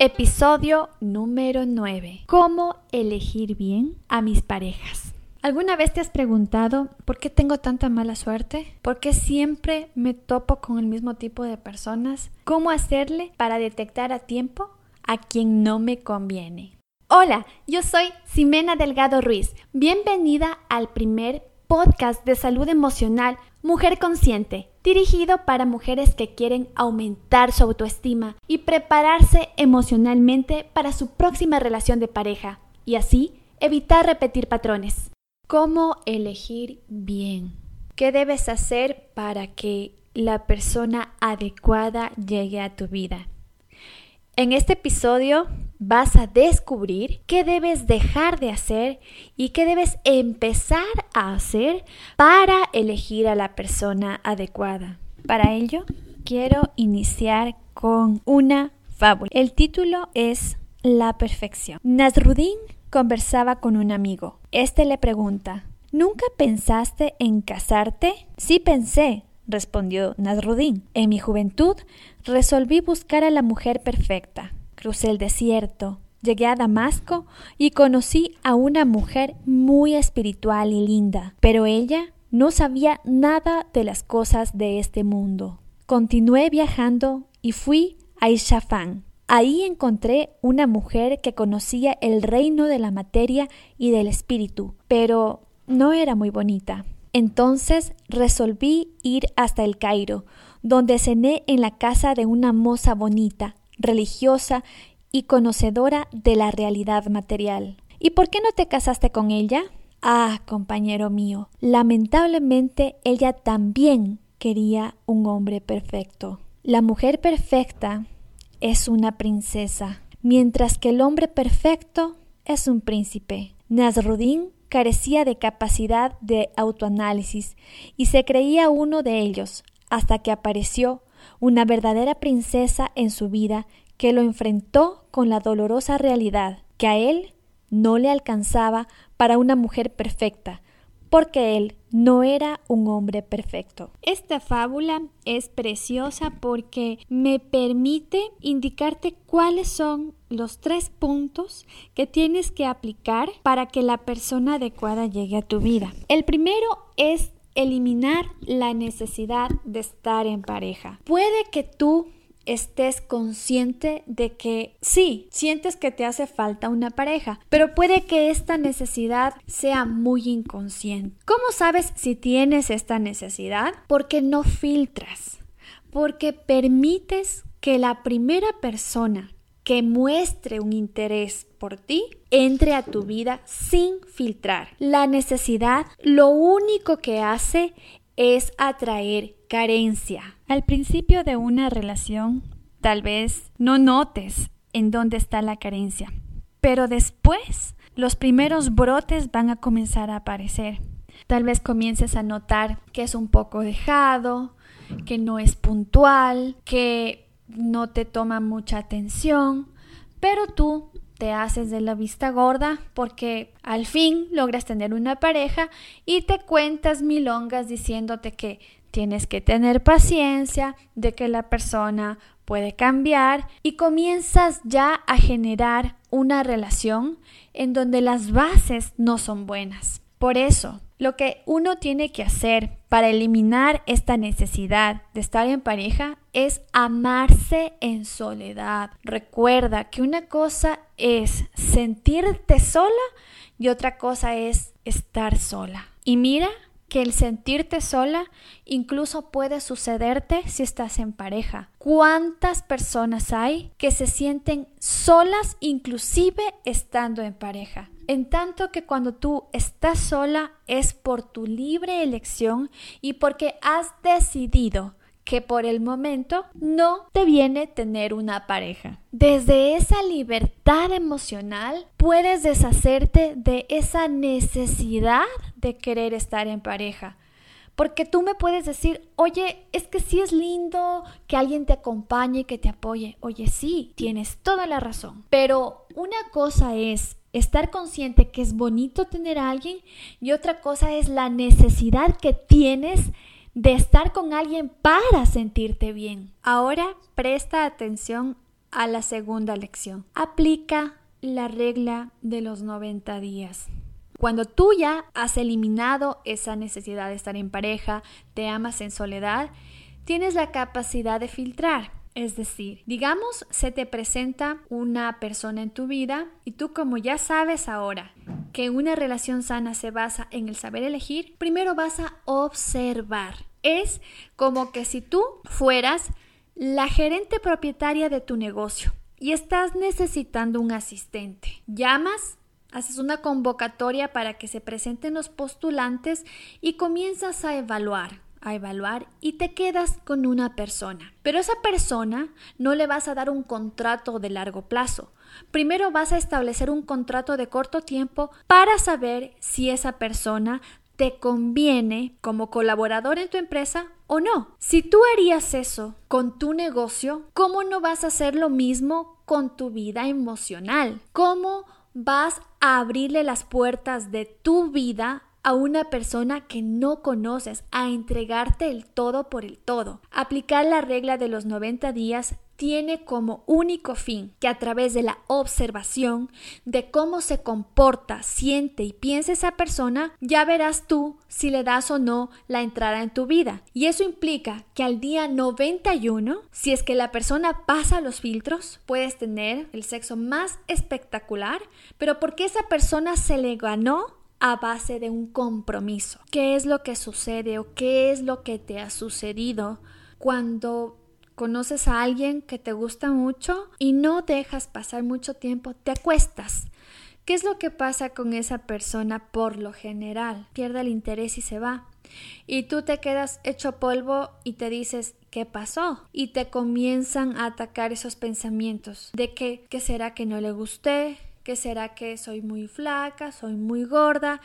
Episodio número 9. ¿Cómo elegir bien a mis parejas? ¿Alguna vez te has preguntado por qué tengo tanta mala suerte? ¿Por qué siempre me topo con el mismo tipo de personas? ¿Cómo hacerle para detectar a tiempo a quien no me conviene? Hola, yo soy Ximena Delgado Ruiz. Bienvenida al primer podcast de salud emocional Mujer Consciente, dirigido para mujeres que quieren aumentar su autoestima y prepararse emocionalmente para su próxima relación de pareja y así evitar repetir patrones. ¿Cómo elegir bien? ¿Qué debes hacer para que la persona adecuada llegue a tu vida? En este episodio vas a descubrir qué debes dejar de hacer y qué debes empezar a hacer para elegir a la persona adecuada. Para ello, quiero iniciar con una fábula. El título es La perfección. Nasruddin conversaba con un amigo. Este le pregunta, ¿Nunca pensaste en casarte? Sí pensé, respondió Nasruddin. En mi juventud resolví buscar a la mujer perfecta. Crucé el desierto, llegué a Damasco y conocí a una mujer muy espiritual y linda, pero ella no sabía nada de las cosas de este mundo. Continué viajando y fui a Ishafán. Ahí encontré una mujer que conocía el reino de la materia y del espíritu, pero no era muy bonita. Entonces resolví ir hasta el Cairo, donde cené en la casa de una moza bonita, religiosa y conocedora de la realidad material. ¿Y por qué no te casaste con ella? Ah, compañero mío, lamentablemente ella también quería un hombre perfecto. La mujer perfecta es una princesa, mientras que el hombre perfecto es un príncipe. Nasruddin carecía de capacidad de autoanálisis y se creía uno de ellos, hasta que apareció una verdadera princesa en su vida que lo enfrentó con la dolorosa realidad que a él no le alcanzaba para una mujer perfecta, porque él no era un hombre perfecto. Esta fábula es preciosa porque me permite indicarte cuáles son los tres puntos que tienes que aplicar para que la persona adecuada llegue a tu vida. El primero es eliminar la necesidad de estar en pareja. Puede que tú estés consciente de que sí, sientes que te hace falta una pareja, pero puede que esta necesidad sea muy inconsciente. ¿Cómo sabes si tienes esta necesidad? Porque no filtras, porque permites que la primera persona que muestre un interés por ti entre a tu vida sin filtrar. La necesidad lo único que hace es atraer carencia. Al principio de una relación, tal vez no notes en dónde está la carencia, pero después los primeros brotes van a comenzar a aparecer. Tal vez comiences a notar que es un poco dejado, que no es puntual, que no te toma mucha atención, pero tú te haces de la vista gorda porque al fin logras tener una pareja y te cuentas milongas diciéndote que tienes que tener paciencia, de que la persona puede cambiar y comienzas ya a generar una relación en donde las bases no son buenas. Por eso, lo que uno tiene que hacer para eliminar esta necesidad de estar en pareja es amarse en soledad. Recuerda que una cosa es sentirte sola y otra cosa es estar sola. Y mira que el sentirte sola incluso puede sucederte si estás en pareja. ¿Cuántas personas hay que se sienten solas inclusive estando en pareja? en tanto que cuando tú estás sola es por tu libre elección y porque has decidido que por el momento no te viene tener una pareja. Desde esa libertad emocional puedes deshacerte de esa necesidad de querer estar en pareja. Porque tú me puedes decir, oye, es que sí es lindo que alguien te acompañe, que te apoye. Oye, sí, tienes toda la razón. Pero una cosa es estar consciente que es bonito tener a alguien y otra cosa es la necesidad que tienes de estar con alguien para sentirte bien. Ahora presta atención a la segunda lección. Aplica la regla de los 90 días. Cuando tú ya has eliminado esa necesidad de estar en pareja, te amas en soledad, tienes la capacidad de filtrar. Es decir, digamos, se te presenta una persona en tu vida y tú como ya sabes ahora que una relación sana se basa en el saber elegir, primero vas a observar. Es como que si tú fueras la gerente propietaria de tu negocio y estás necesitando un asistente. Llamas, haces una convocatoria para que se presenten los postulantes y comienzas a evaluar a evaluar y te quedas con una persona. Pero esa persona no le vas a dar un contrato de largo plazo. Primero vas a establecer un contrato de corto tiempo para saber si esa persona te conviene como colaborador en tu empresa o no. Si tú harías eso con tu negocio, ¿cómo no vas a hacer lo mismo con tu vida emocional? ¿Cómo vas a abrirle las puertas de tu vida a una persona que no conoces, a entregarte el todo por el todo. Aplicar la regla de los 90 días tiene como único fin que a través de la observación de cómo se comporta, siente y piensa esa persona, ya verás tú si le das o no la entrada en tu vida. Y eso implica que al día 91, si es que la persona pasa los filtros, puedes tener el sexo más espectacular, pero porque esa persona se le ganó a base de un compromiso. ¿Qué es lo que sucede o qué es lo que te ha sucedido cuando conoces a alguien que te gusta mucho y no dejas pasar mucho tiempo, te acuestas? ¿Qué es lo que pasa con esa persona por lo general? Pierde el interés y se va. Y tú te quedas hecho polvo y te dices, ¿qué pasó? Y te comienzan a atacar esos pensamientos de que, ¿qué será que no le gusté? ¿Qué será que soy muy flaca, soy muy gorda?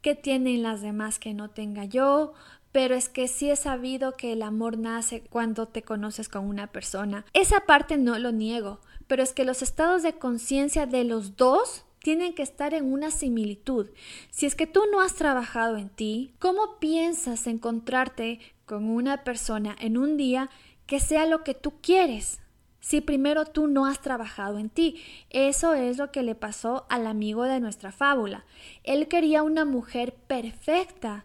¿Qué tienen las demás que no tenga yo? Pero es que sí he sabido que el amor nace cuando te conoces con una persona. Esa parte no lo niego, pero es que los estados de conciencia de los dos tienen que estar en una similitud. Si es que tú no has trabajado en ti, ¿cómo piensas encontrarte con una persona en un día que sea lo que tú quieres? si primero tú no has trabajado en ti. Eso es lo que le pasó al amigo de nuestra fábula. Él quería una mujer perfecta,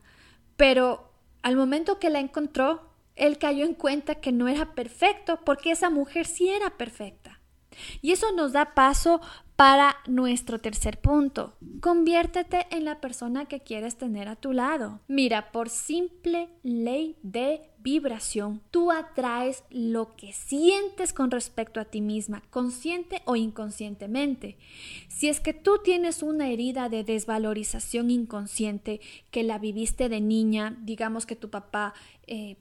pero al momento que la encontró, él cayó en cuenta que no era perfecto porque esa mujer sí era perfecta. Y eso nos da paso para nuestro tercer punto. Conviértete en la persona que quieres tener a tu lado. Mira, por simple ley de vibración, tú atraes lo que sientes con respecto a ti misma, consciente o inconscientemente. Si es que tú tienes una herida de desvalorización inconsciente que la viviste de niña, digamos que tu papá eh,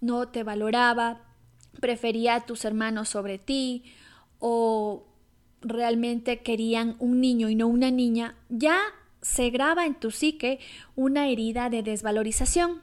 no te valoraba, prefería a tus hermanos sobre ti, o realmente querían un niño y no una niña, ya se graba en tu psique una herida de desvalorización.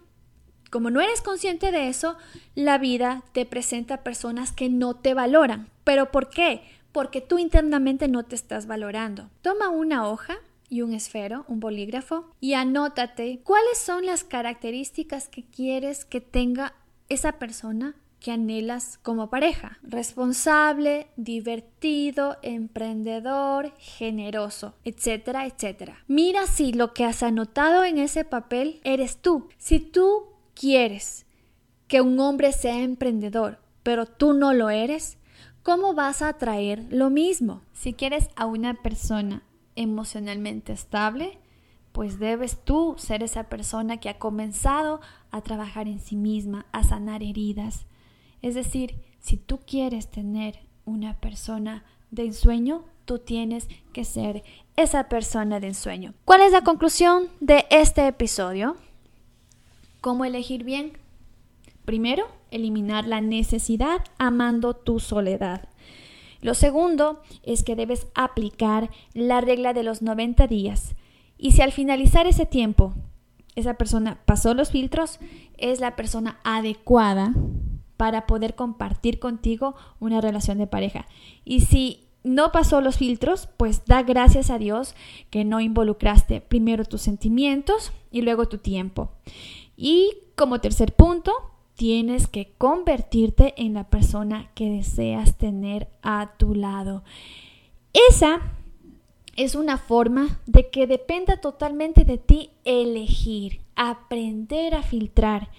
Como no eres consciente de eso, la vida te presenta personas que no te valoran. ¿Pero por qué? Porque tú internamente no te estás valorando. Toma una hoja y un esfero, un bolígrafo, y anótate cuáles son las características que quieres que tenga esa persona que anhelas como pareja. Responsable, divertido, emprendedor, generoso, etcétera, etcétera. Mira si lo que has anotado en ese papel eres tú. Si tú quieres que un hombre sea emprendedor, pero tú no lo eres, ¿cómo vas a atraer lo mismo? Si quieres a una persona emocionalmente estable, pues debes tú ser esa persona que ha comenzado a trabajar en sí misma, a sanar heridas, es decir, si tú quieres tener una persona de ensueño, tú tienes que ser esa persona de ensueño. ¿Cuál es la conclusión de este episodio? ¿Cómo elegir bien? Primero, eliminar la necesidad amando tu soledad. Lo segundo es que debes aplicar la regla de los 90 días. Y si al finalizar ese tiempo esa persona pasó los filtros, es la persona adecuada para poder compartir contigo una relación de pareja. Y si no pasó los filtros, pues da gracias a Dios que no involucraste primero tus sentimientos y luego tu tiempo. Y como tercer punto, tienes que convertirte en la persona que deseas tener a tu lado. Esa es una forma de que dependa totalmente de ti elegir, aprender a filtrar.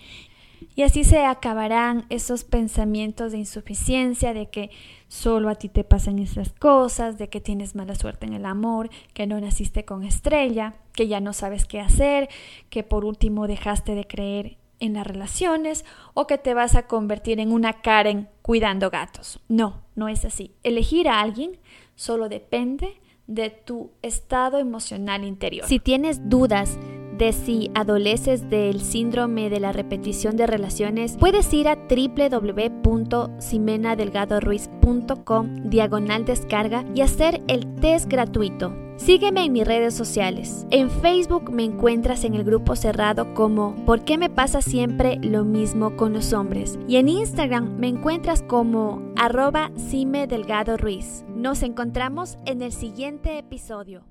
Y así se acabarán esos pensamientos de insuficiencia, de que solo a ti te pasan esas cosas, de que tienes mala suerte en el amor, que no naciste con estrella, que ya no sabes qué hacer, que por último dejaste de creer en las relaciones o que te vas a convertir en una Karen cuidando gatos. No, no es así. Elegir a alguien solo depende de tu estado emocional interior. Si tienes dudas de si adoleces del síndrome de la repetición de relaciones, puedes ir a www.simenadelgadoruiz.com diagonal descarga y hacer el test gratuito. Sígueme en mis redes sociales. En Facebook me encuentras en el grupo cerrado como ¿Por qué me pasa siempre lo mismo con los hombres? Y en Instagram me encuentras como arroba Delgado Ruiz. Nos encontramos en el siguiente episodio.